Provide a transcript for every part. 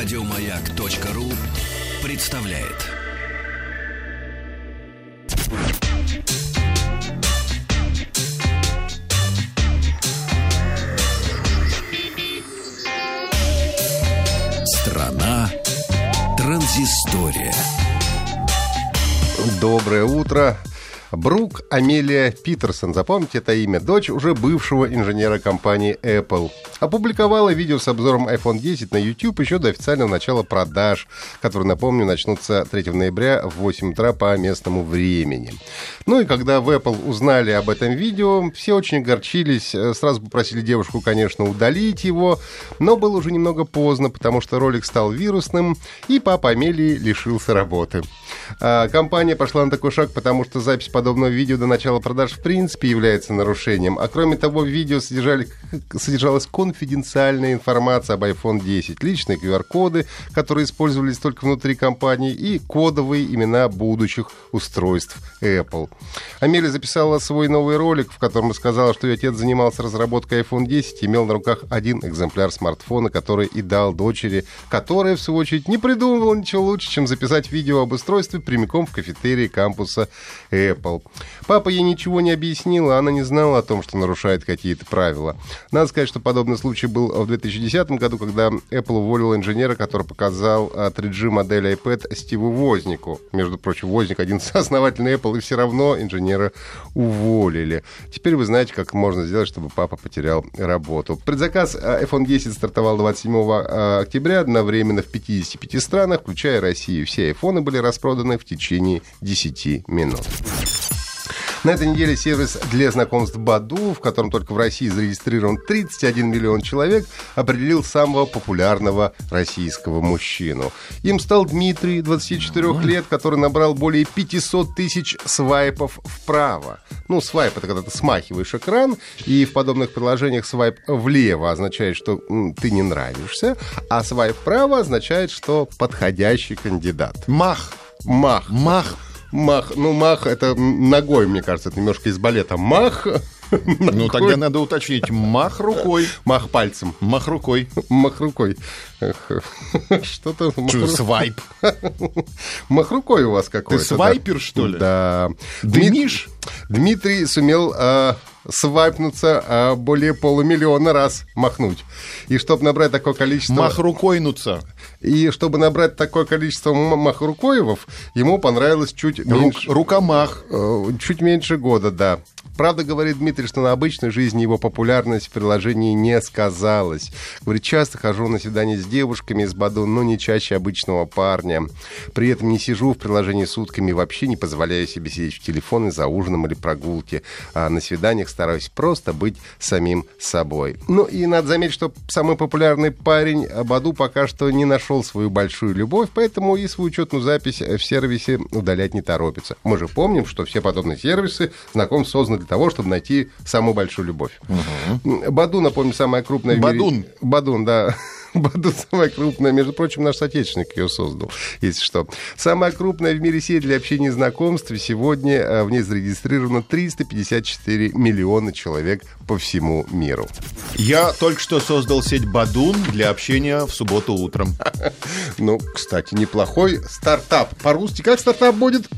Радиомаяк.ру представляет. Страна транзистория. Доброе утро. Брук Амелия Питерсон, запомните это имя, дочь уже бывшего инженера компании Apple. Опубликовала видео с обзором iPhone 10 на YouTube еще до официального начала продаж, которые, напомню, начнутся 3 ноября в 8 утра по местному времени. Ну и когда в Apple узнали об этом видео, все очень огорчились, сразу попросили девушку, конечно, удалить его, но было уже немного поздно, потому что ролик стал вирусным, и папа Амелии лишился работы. А, компания пошла на такой шаг, потому что запись подобного видео до начала продаж в принципе является нарушением. А кроме того, в видео содержали, содержалась конфиденциальная информация об iPhone 10, личные QR-коды, которые использовались только внутри компании, и кодовые имена будущих устройств Apple. Амелия записала свой новый ролик, в котором сказала, что ее отец занимался разработкой iPhone 10 и имел на руках один экземпляр смартфона, который и дал дочери, которая, в свою очередь, не придумывала ничего лучше, чем записать видео об устройстве прямиком в кафетерии кампуса Apple. Apple. Папа ей ничего не объяснил, а она не знала о том, что нарушает какие-то правила. Надо сказать, что подобный случай был в 2010 году, когда Apple уволил инженера, который показал 3G модель iPad Стиву Вознику. Между прочим, Возник один из основателей Apple, и все равно инженера уволили. Теперь вы знаете, как можно сделать, чтобы папа потерял работу. Предзаказ iPhone 10 стартовал 27 октября одновременно в 55 странах, включая Россию. Все айфоны были распроданы в течение 10 минут. На этой неделе сервис для знакомств Баду, в котором только в России зарегистрирован 31 миллион человек, определил самого популярного российского мужчину. Им стал Дмитрий, 24 лет, который набрал более 500 тысяч свайпов вправо. Ну, свайп — это когда ты смахиваешь экран, и в подобных приложениях свайп влево означает, что ты не нравишься, а свайп вправо означает, что подходящий кандидат. Мах. Мах. Мах. Мах, ну, мах это ногой, мне кажется, это немножко из балета. Мах. Ну, тогда надо уточнить. Мах рукой. Мах пальцем. Мах рукой. Мах рукой. Что-то... Что, свайп? Мах рукой у вас какой-то. Ты свайпер, что ли? Да. Дымишь? Дмитрий сумел а, свайпнуться а, более полумиллиона раз махнуть. И чтобы набрать такое количество... Мах рукойнуться. И чтобы набрать такое количество махрукоевов, ему понравилось чуть Рук, меньше... Рукомах. Э, чуть меньше года, да. Правда, говорит Дмитрий, что на обычной жизни его популярность в приложении не сказалась. Говорит, часто хожу на свидания с девушками из Баду, но не чаще обычного парня. При этом не сижу в приложении сутками, вообще не позволяю себе сидеть в телефоне за ужином или прогулке. А на свиданиях стараюсь просто быть самим собой. Ну и надо заметить, что самый популярный парень Баду пока что не нашел свою большую любовь, поэтому и свою учетную запись в сервисе удалять не торопится. Мы же помним, что все подобные сервисы знакомств созданы для того, чтобы найти самую большую любовь. Угу. Баду, напомню, самая крупная в Бадун. мире... Бадун, да. Баду самая крупная. Между прочим, наш соотечественник ее создал, если что. Самая крупная в мире сеть для общения и знакомств. Сегодня э, в ней зарегистрировано 354 миллиона человек по всему миру. Я только что создал сеть Бадун для общения в субботу утром. Ну, кстати, неплохой стартап. По-русски как стартап будет?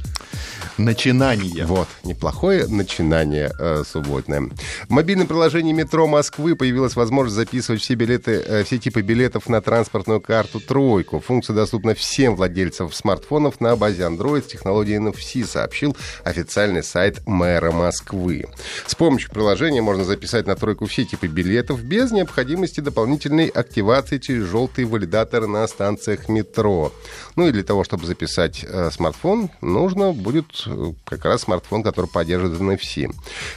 Начинание. Вот, неплохое начинание э, субботное. В мобильном приложении метро Москвы появилась возможность записывать все билеты, э, все типы билетов на транспортную карту «Тройку». Функция доступна всем владельцам смартфонов на базе Android с технологией NFC, сообщил официальный сайт мэра Москвы. С помощью приложения можно записать на «Тройку» все типы билетов без необходимости дополнительной активации через желтые валидаторы на станциях метро. Ну и для того, чтобы записать э, смартфон, нужно будет как раз смартфон, который поддерживает NFC.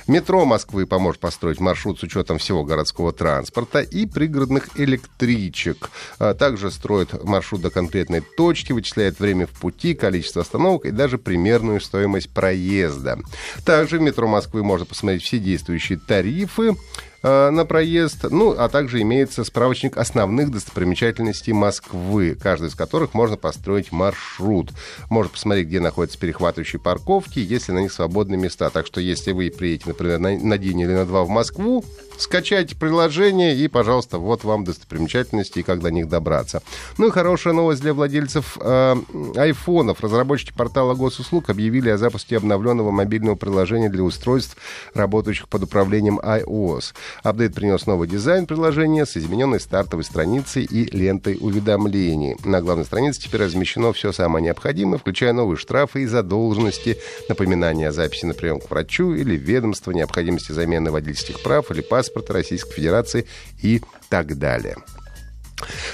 Метро Москвы поможет построить маршрут с учетом всего городского транспорта и пригородных электричек. А также строит маршрут до конкретной точки, вычисляет время в пути, количество остановок и даже примерную стоимость проезда. Также в метро Москвы можно посмотреть все действующие тарифы, на проезд. Ну, а также имеется справочник основных достопримечательностей Москвы, каждый из которых можно построить маршрут. Можно посмотреть, где находятся перехватывающие парковки, если на них свободные места. Так что, если вы приедете, например, на, на день или на два в Москву, скачайте приложение и, пожалуйста, вот вам достопримечательности и как до них добраться. Ну и хорошая новость для владельцев э, айфонов. Разработчики портала госуслуг объявили о запуске обновленного мобильного приложения для устройств, работающих под управлением iOS. Апдейт принес новый дизайн приложения с измененной стартовой страницей и лентой уведомлений. На главной странице теперь размещено все самое необходимое, включая новые штрафы и задолженности, напоминания о записи на прием к врачу или ведомство, необходимости замены водительских прав или паспорта Российской Федерации и так далее.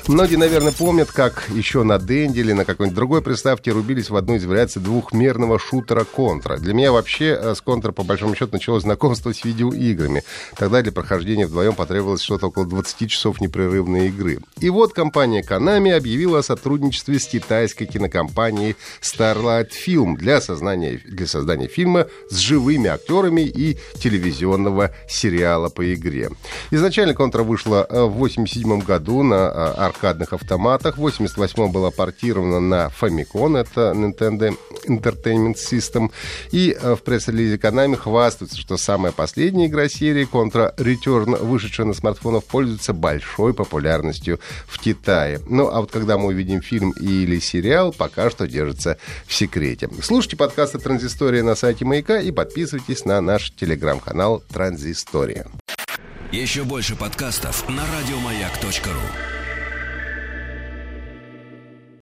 Многие, наверное, помнят, как еще на Денде или на какой-нибудь другой приставке рубились в одну из вариаций двухмерного шутера Контра. Для меня вообще э, с Контра, по большому счету, началось знакомство с видеоиграми. Тогда для прохождения вдвоем потребовалось что-то около 20 часов непрерывной игры. И вот компания Konami объявила о сотрудничестве с китайской кинокомпанией Starlight Film для создания, для создания фильма с живыми актерами и телевизионного сериала по игре. Изначально Контра вышла э, в 1987 году на Э, аркадных автоматах. В 88 была портирована на Famicom, это Nintendo Entertainment System. И э, в пресс-релизе Konami хвастаются, что самая последняя игра серии Contra Return, вышедшая на смартфонах, пользуется большой популярностью в Китае. Ну, а вот когда мы увидим фильм или сериал, пока что держится в секрете. Слушайте подкасты «Транзистория» на сайте Маяка и подписывайтесь на наш телеграм-канал «Транзистория». Еще больше подкастов на радиомаяк.ру